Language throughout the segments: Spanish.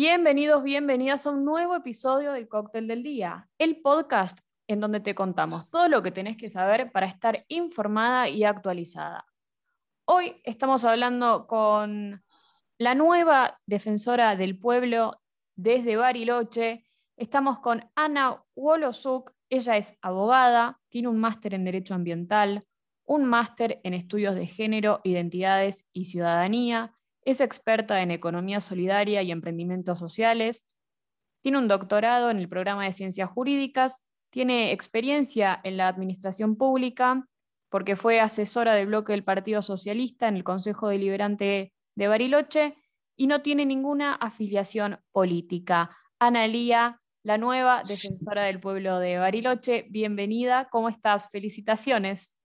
Bienvenidos, bienvenidas a un nuevo episodio del Cóctel del Día, el podcast en donde te contamos todo lo que tenés que saber para estar informada y actualizada. Hoy estamos hablando con la nueva defensora del pueblo desde Bariloche. Estamos con Ana Wolosuk. Ella es abogada, tiene un máster en Derecho Ambiental, un máster en Estudios de Género, Identidades y Ciudadanía. Es experta en Economía Solidaria y Emprendimientos Sociales. Tiene un doctorado en el programa de Ciencias Jurídicas. Tiene experiencia en la administración pública porque fue asesora del bloque del Partido Socialista en el Consejo Deliberante de Bariloche y no tiene ninguna afiliación política. Ana Lía, la nueva defensora del pueblo de Bariloche, bienvenida, ¿cómo estás? Felicitaciones.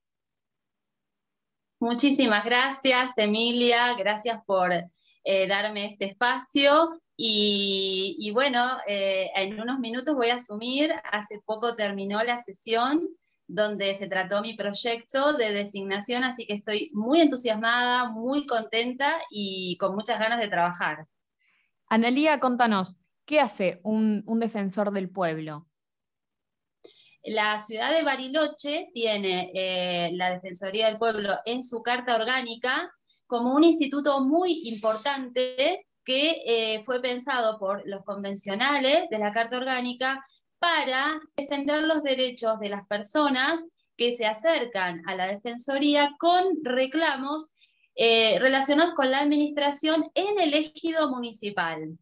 Muchísimas gracias, Emilia, gracias por eh, darme este espacio. Y, bueno, eh, en unos minutos voy a asumir, hace poco terminó la sesión donde se trató mi proyecto de designación, así que estoy muy entusiasmada, muy contenta y con muchas ganas de trabajar. Analía, contanos, ¿qué hace un, defensor del pueblo? La ciudad de Bariloche tiene eh, la Defensoría del Pueblo en su carta orgánica como un instituto muy importante que eh, fue pensado por los convencionales de la Carta Orgánica para defender los derechos de las personas que se acercan a la Defensoría con reclamos eh, relacionados con la administración en el ejido municipal.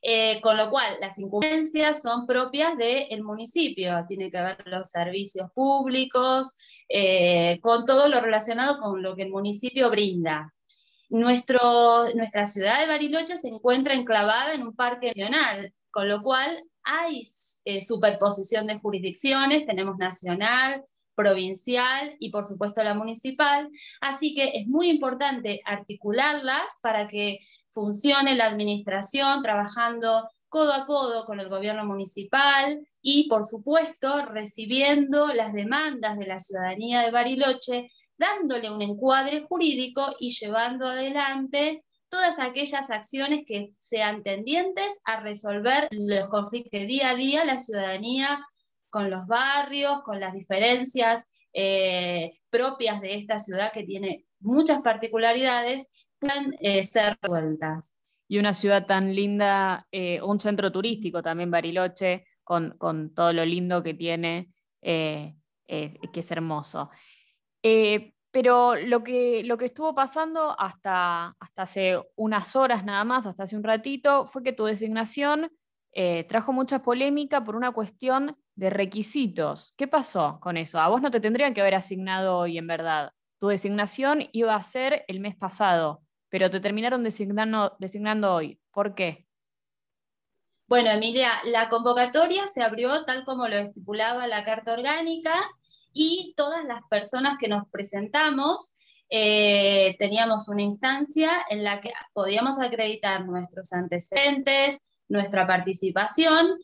Eh, con lo cual, las incumbencias son propias del municipio, tiene que ver los servicios públicos, eh, con todo lo relacionado con lo que el municipio brinda. Nuestro, nuestra ciudad de Bariloche se encuentra enclavada en un parque nacional, con lo cual hay eh, superposición de jurisdicciones, tenemos nacional, provincial y por supuesto la municipal, así que es muy importante articularlas para que funcione la administración trabajando codo a codo con el gobierno municipal y por supuesto recibiendo las demandas de la ciudadanía de Bariloche, dándole un encuadre jurídico y llevando adelante todas aquellas acciones que sean tendientes a resolver los conflictos que día a día la ciudadanía con los barrios, con las diferencias eh, propias de esta ciudad que tiene muchas particularidades, puedan eh. Y una ciudad tan linda, eh, un centro turístico también, Bariloche, con, con todo lo lindo que tiene, que es hermoso. Pero lo que, lo que estuvo pasando hasta, hasta hace unas horas nada más, hasta hace un ratito, fue que tu designación eh, trajo mucha polémica por una cuestión de requisitos. ¿Qué pasó con eso? A vos no te tendrían que haber asignado hoy, en verdad. Tu designación iba a ser el mes pasado, pero te terminaron designando, hoy. ¿Por qué? Bueno, Emilia, la convocatoria se abrió tal como lo estipulaba la Carta Orgánica y todas las personas que nos presentamos eh, teníamos una instancia en la que podíamos acreditar nuestros antecedentes, nuestra participación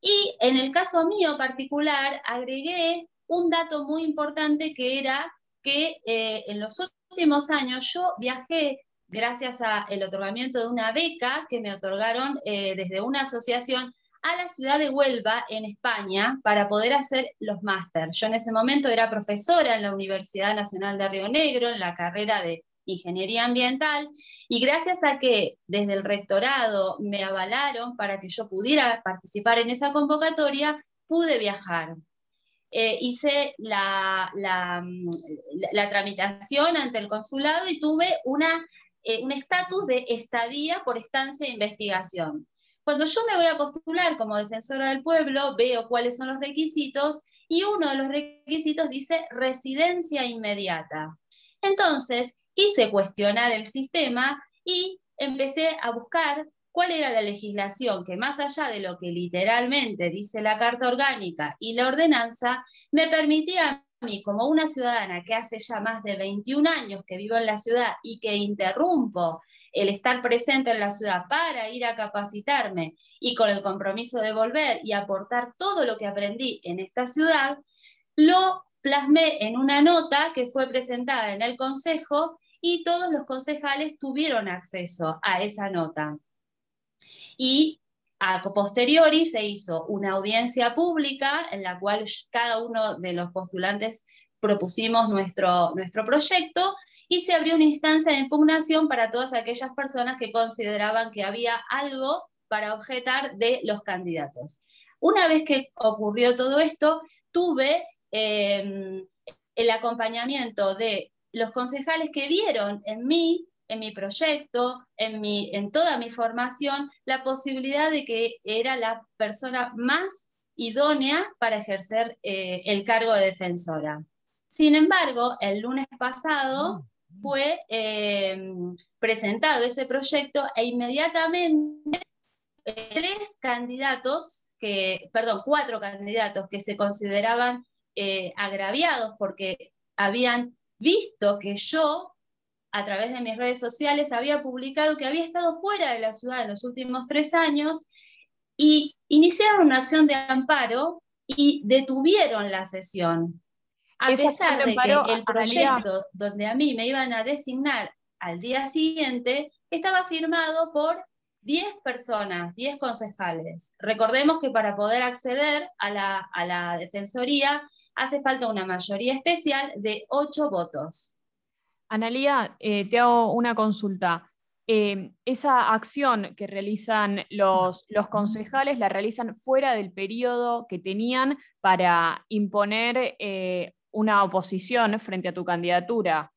y en el caso mío particular agregué un dato muy importante que era que eh, en los últimos años yo viajé gracias al otorgamiento de una beca que me otorgaron eh, desde una asociación a la ciudad de Huelva, en España, para poder hacer los másteres. Yo en ese momento era profesora en la Universidad Nacional de Río Negro, en la carrera de Ingeniería Ambiental, y gracias a que desde el rectorado me avalaron para que yo pudiera participar en esa convocatoria, pude viajar. Eh, hice la, la, tramitación ante el consulado y tuve una, eh, un estatus de estadía por estancia de investigación. Cuando yo me voy a postular como defensora del pueblo, veo cuáles son los requisitos y uno de los requisitos dice residencia inmediata. Entonces, quise cuestionar el sistema y empecé a buscar cuál era la legislación que más allá de lo que literalmente dice la Carta Orgánica y la ordenanza, me permitía mí, como una ciudadana que hace ya más de 21 años que vivo en la ciudad y que interrumpo el estar presente en la ciudad para ir a capacitarme y con el compromiso de volver y aportar todo lo que aprendí en esta ciudad, lo plasmé en una nota que fue presentada en el Consejo y todos los concejales tuvieron acceso a esa nota. Y a posteriori se hizo una audiencia pública en la cual cada uno de los postulantes propusimos nuestro, nuestro proyecto y se abrió una instancia de impugnación para todas aquellas personas que consideraban que había algo para objetar de los candidatos. Una vez que ocurrió todo esto, tuve em, el acompañamiento de los concejales que vieron en mí en mi proyecto, en, mi, en toda mi formación, la posibilidad de que era la persona más idónea para ejercer eh, el cargo de defensora. Sin embargo, el lunes pasado fue eh, presentado ese proyecto e inmediatamente eh, tres candidatos, que, perdón, cuatro candidatos que se consideraban agraviados porque habían visto que yo a través de mis redes sociales, había publicado que había estado fuera de la ciudad en los últimos tres años y iniciaron una acción de amparo y detuvieron la sesión. A pesar de que el proyecto donde a mí me iban a designar al día siguiente estaba firmado por 10 personas, 10 concejales. Recordemos que para poder acceder a la, a la Defensoría hace falta una mayoría especial de 8 votos. Analía, eh, te hago una consulta. Eh, esa acción que realizan los, los, concejales la realizan fuera del periodo que tenían para imponer eh, una oposición frente a tu candidatura.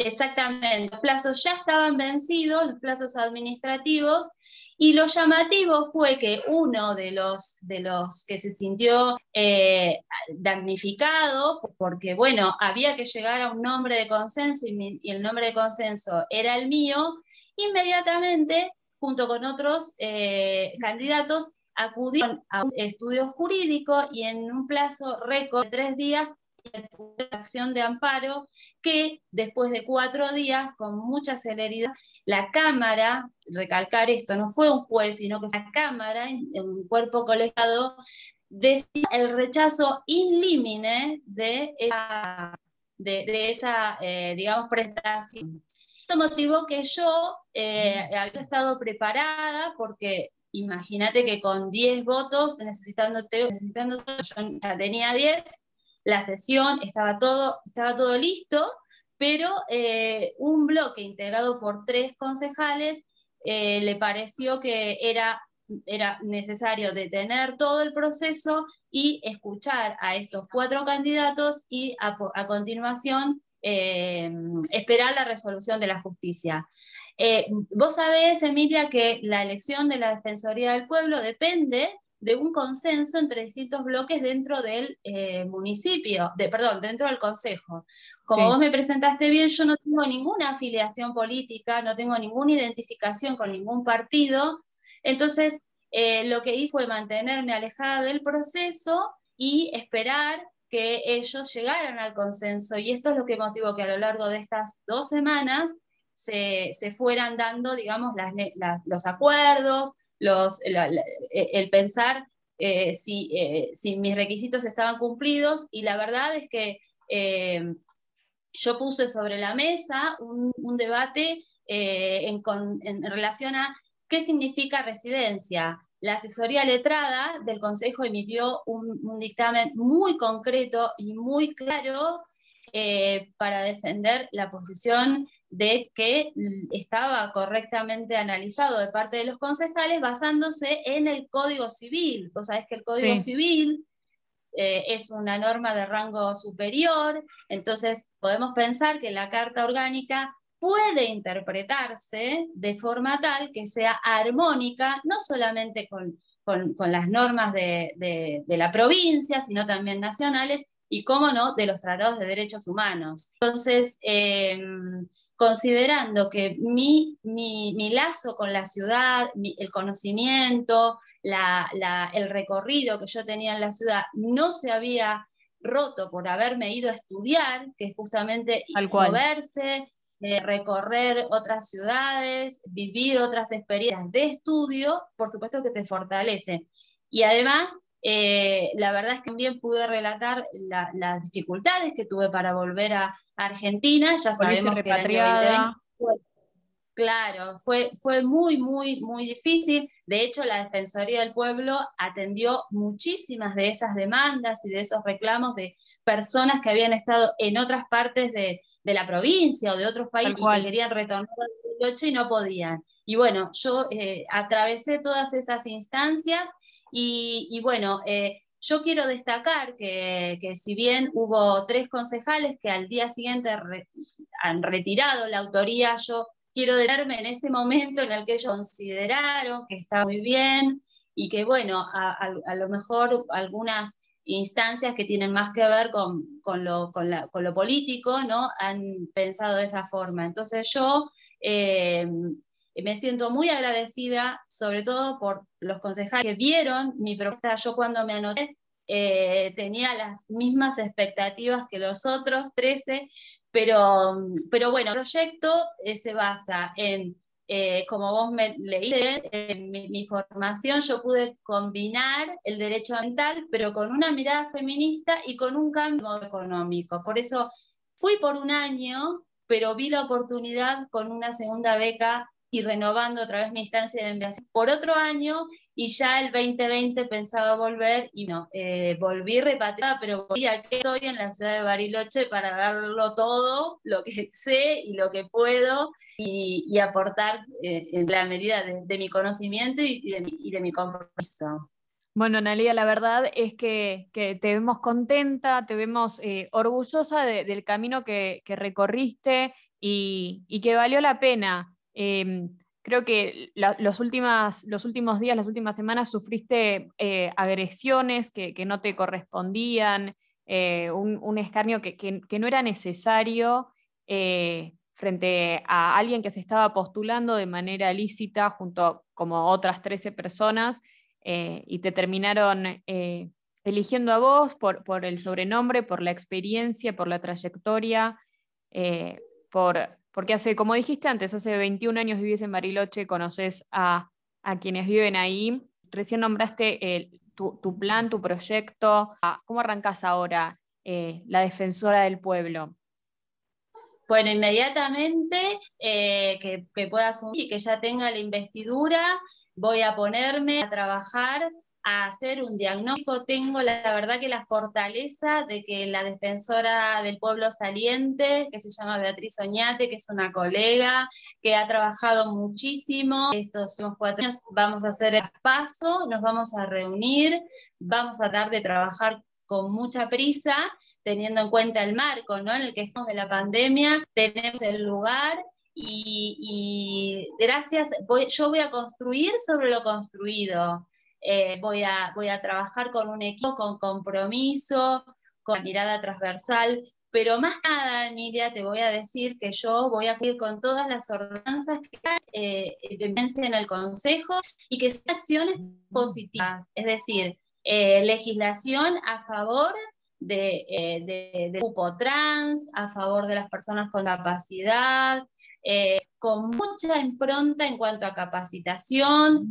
Exactamente, los plazos ya estaban vencidos, los plazos administrativos, y lo llamativo fue que uno de los, de los que se sintió eh, damnificado, porque bueno, había que llegar a un nombre de consenso y, el nombre de consenso era el mío, inmediatamente, junto con otros eh, candidatos, acudieron a un estudio jurídico y en un plazo récord de tres días acción de amparo que después de cuatro días, con mucha celeridad, la Cámara, recalcar esto, no fue un juez, sino que fue la Cámara, un cuerpo colegiado, decía el rechazo in de esa, de, esa eh, digamos, prestación. Esto motivó que yo eh, había estado preparada porque imagínate que con 10 votos, necesitando, necesitando yo ya tenía 10, la sesión, estaba todo, estaba todo listo, pero eh, un bloque integrado por tres concejales eh, le pareció que era, era necesario detener todo el proceso y escuchar a estos cuatro candidatos y a, continuación eh, esperar la resolución de la justicia. vos sabés, Emilia, que la elección de la Defensoría del Pueblo depende de un consenso entre distintos bloques dentro del eh, municipio, de, perdón, dentro del consejo. Como vos me presentaste bien, yo no tengo ninguna afiliación política, no tengo ninguna identificación con ningún partido, entonces eh, lo que hice fue mantenerme alejada del proceso y esperar que ellos llegaran al consenso. Y esto es lo que motivó que a lo largo de estas dos semanas se, fueran dando, digamos, los acuerdos, los, el pensar eh, si, eh, si, mis requisitos estaban cumplidos y la verdad es que eh, yo puse sobre la mesa un, debate en, relación a qué significa residencia. La asesoría letrada del Consejo emitió un dictamen muy concreto y muy claro para defender la posición de que estaba correctamente analizado de parte de los concejales basándose en el Código Civil. Vos sabés que el Código Civil eh, es una norma de rango superior, entonces podemos pensar que la Carta Orgánica puede interpretarse de forma tal que sea armónica, no solamente con, las normas de, la provincia, sino también nacionales y, cómo no, de los tratados de derechos humanos. Entonces, em, considerando que mi, mi, lazo con la ciudad, el conocimiento, el recorrido que yo tenía en la ciudad no se había roto por haberme ido a estudiar, que es justamente moverse, eh, recorrer otras ciudades, vivir otras experiencias de estudio, por supuesto que te fortalece. Y además, eh, la verdad es que también pude relatar las dificultades que tuve para volver a Argentina. Ya sabemos que año Claro, fue, fue muy, muy, muy difícil. De hecho, la Defensoría del Pueblo atendió muchísimas de esas demandas y de esos reclamos de personas que habían estado en otras partes de, la provincia o de otros países y que querían retornar al noche y no podían. Y bueno, yo eh, atravesé todas esas instancias y, bueno, eh, yo quiero destacar que, si bien hubo tres concejales que al día siguiente han retirado la autoría, yo quiero detenerme en ese momento en el que ellos consideraron que estaba muy bien y que, bueno, a, lo mejor algunas instancias que tienen más que ver con, lo, político, ¿no? Han pensado de esa forma. Entonces yo eh, me siento muy agradecida, sobre todo por los concejales que vieron mi propuesta. Yo cuando me anoté eh, tenía las mismas expectativas que los otros 13, pero, pero bueno, el proyecto eh, se basa en, eh, como vos me leíste, en mi, formación yo pude combinar el derecho ambiental, pero con una mirada feminista y con un cambio económico. Por eso fui por un año, pero vi la oportunidad con una segunda beca y renovando otra vez mi instancia de enviación por otro año y ya el 2020 pensaba volver y no, eh, volví repatriada, pero volví aquí estoy en la ciudad de Bariloche para darlo todo, lo que sé y lo que puedo y, aportar eh, en la medida de, mi conocimiento y de mi, compromiso. Bueno, Analia, la verdad es que, te vemos contenta, te vemos eh, orgullosa del camino que, recorriste y, y que valió la pena. Em, creo que los, los últimos días, las últimas semanas sufriste eh, agresiones que, no te correspondían, eh, un, escarnio que, no era necesario eh, frente a alguien que se estaba postulando de manera lícita junto como otras 13 personas y te terminaron eligiendo a vos por, por, el sobrenombre, por la experiencia, por la trayectoria, por porque hace, como dijiste antes, hace 21 años vivís en Bariloche, conoces a, quienes viven ahí. Recién nombraste tu, plan, tu proyecto. Ah, ¿Cómo arrancas ahora eh, la defensora del pueblo? Bueno, inmediatamente eh, que, que pueda asumir y que ya tenga la investidura, voy a ponerme a trabajar hacer un diagnóstico. Tengo la, verdad que la fortaleza de que la defensora del pueblo saliente, que se llama Beatriz Oñate, que es una colega, que ha trabajado muchísimo estos cuatro años, vamos a hacer el paso, nos vamos a reunir, vamos a dar de trabajar con mucha prisa, teniendo en cuenta el marco ¿no? en el que estamos de la pandemia, tenemos el lugar y, gracias, yo voy a construir sobre lo construido. Eh, voy, a, voy a trabajar con un equipo con compromiso, con mirada transversal, pero más nada, Emilia, te voy a decir que yo voy a cumplir con todas las ordenanzas que eh, en el Consejo y que sean acciones positivas, es decir, eh, legislación a favor de, eh, de, cupo trans, a favor de las personas con capacidad, con mucha impronta en cuanto a capacitación,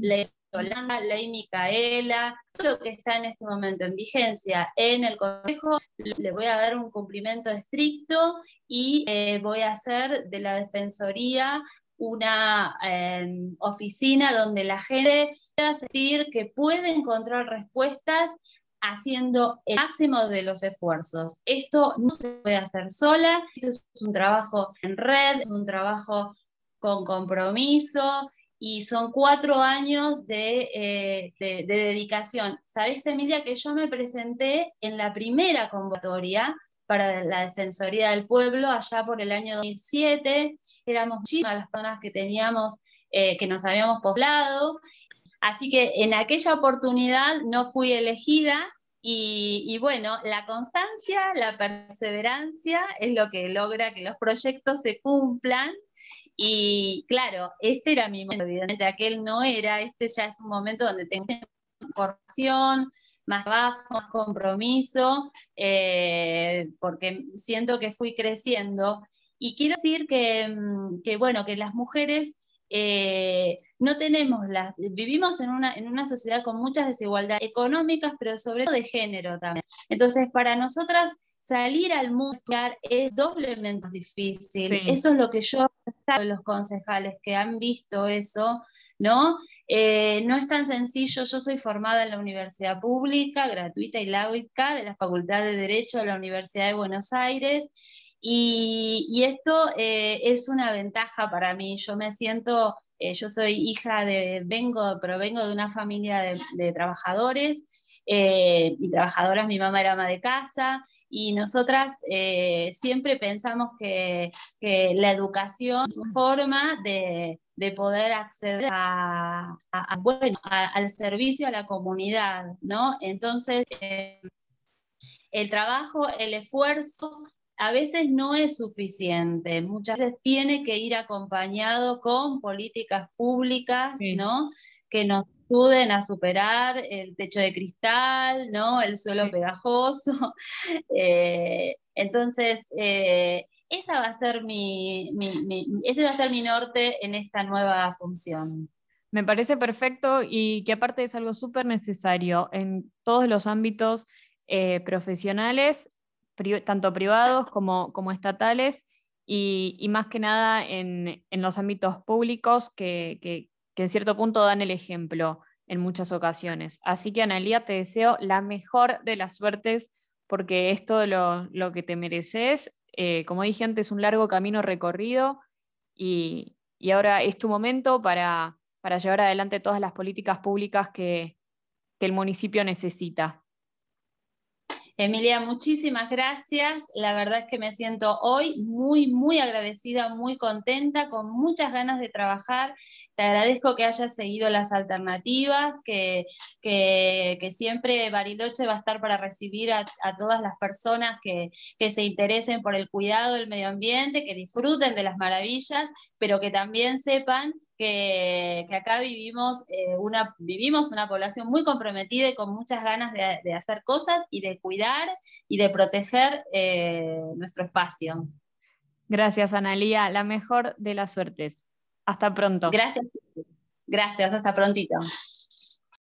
Holanda, ley Micaela, todo lo que está en este momento en vigencia en el Consejo, le voy a dar un cumplimiento estricto y eh, voy a hacer de la Defensoría una em, oficina donde la gente pueda sentir que puede encontrar respuestas haciendo el máximo de los esfuerzos. Esto no se puede hacer sola, esto es un trabajo en red, es un trabajo con compromiso, y son cuatro años eh, de, dedicación. Sabes, Emilia, que yo me presenté en la primera convocatoria para la Defensoría del Pueblo allá por el año 2007. Éramos muchísimas las personas que teníamos, eh, que nos habíamos poblado. Así que en aquella oportunidad no fui elegida y, bueno, la constancia, la perseverancia es lo que logra que los proyectos se cumplan y claro, este era mi momento, evidentemente aquel no era, este ya es un momento donde tengo formación, más trabajo, más compromiso, eh, porque siento que fui creciendo. Y quiero decir que, mm, bueno, que las mujeres eh, no tenemos, la, vivimos en una, en una sociedad con muchas desigualdades económicas, pero sobre todo de género también. Entonces, para nosotras salir al mundo es doblemente difícil. Eso es lo que yo los concejales que han visto eso, ¿no? Eh, no es tan sencillo, yo soy formada en la Universidad Pública, gratuita y laica, de la Facultad de Derecho de la Universidad de Buenos Aires, y, esto eh, es una ventaja para mí. Yo me siento, eh, yo soy hija de, vengo, provengo de una familia de, trabajadores y trabajadoras, mi mamá era ama de casa, y nosotras siempre pensamos que, que, la educación es una forma de, de poder acceder a, bueno, al servicio a la comunidad, ¿no? Entonces, eh, el trabajo, el esfuerzo a veces no es suficiente, muchas veces tiene que ir acompañado con políticas públicas, ¿no? Que nos ayuden a superar el techo de cristal, ¿no? El suelo pegajoso. Eh, entonces, eh, esa va a ser mi, ese va a ser mi norte en esta nueva función. Me parece perfecto y que aparte es algo súper necesario en todos los ámbitos eh, profesionales, tanto privados como, como estatales, y, más que nada en, los ámbitos públicos que, que, en cierto punto dan el ejemplo en muchas ocasiones. Así que, Analia, te deseo la mejor de las suertes porque es todo lo, lo que te mereces eh, como dije antes, un largo camino recorrido y, ahora es tu momento para, llevar adelante todas las políticas públicas que el municipio necesita. Emilia, muchísimas gracias. La verdad es que me siento hoy muy, muy agradecida, muy contenta, con muchas ganas de trabajar. Te agradezco que hayas seguido las alternativas, que, siempre Bariloche va a estar para recibir a, todas las personas que, se interesen por el cuidado del medio ambiente, que disfruten de las maravillas, pero que también sepan que, acá vivimos, eh, una, vivimos una población muy comprometida y con muchas ganas de hacer cosas y de cuidar y de proteger eh, nuestro espacio. Gracias, Analía. La mejor de las suertes. Hasta pronto. Gracias. Gracias, hasta prontito.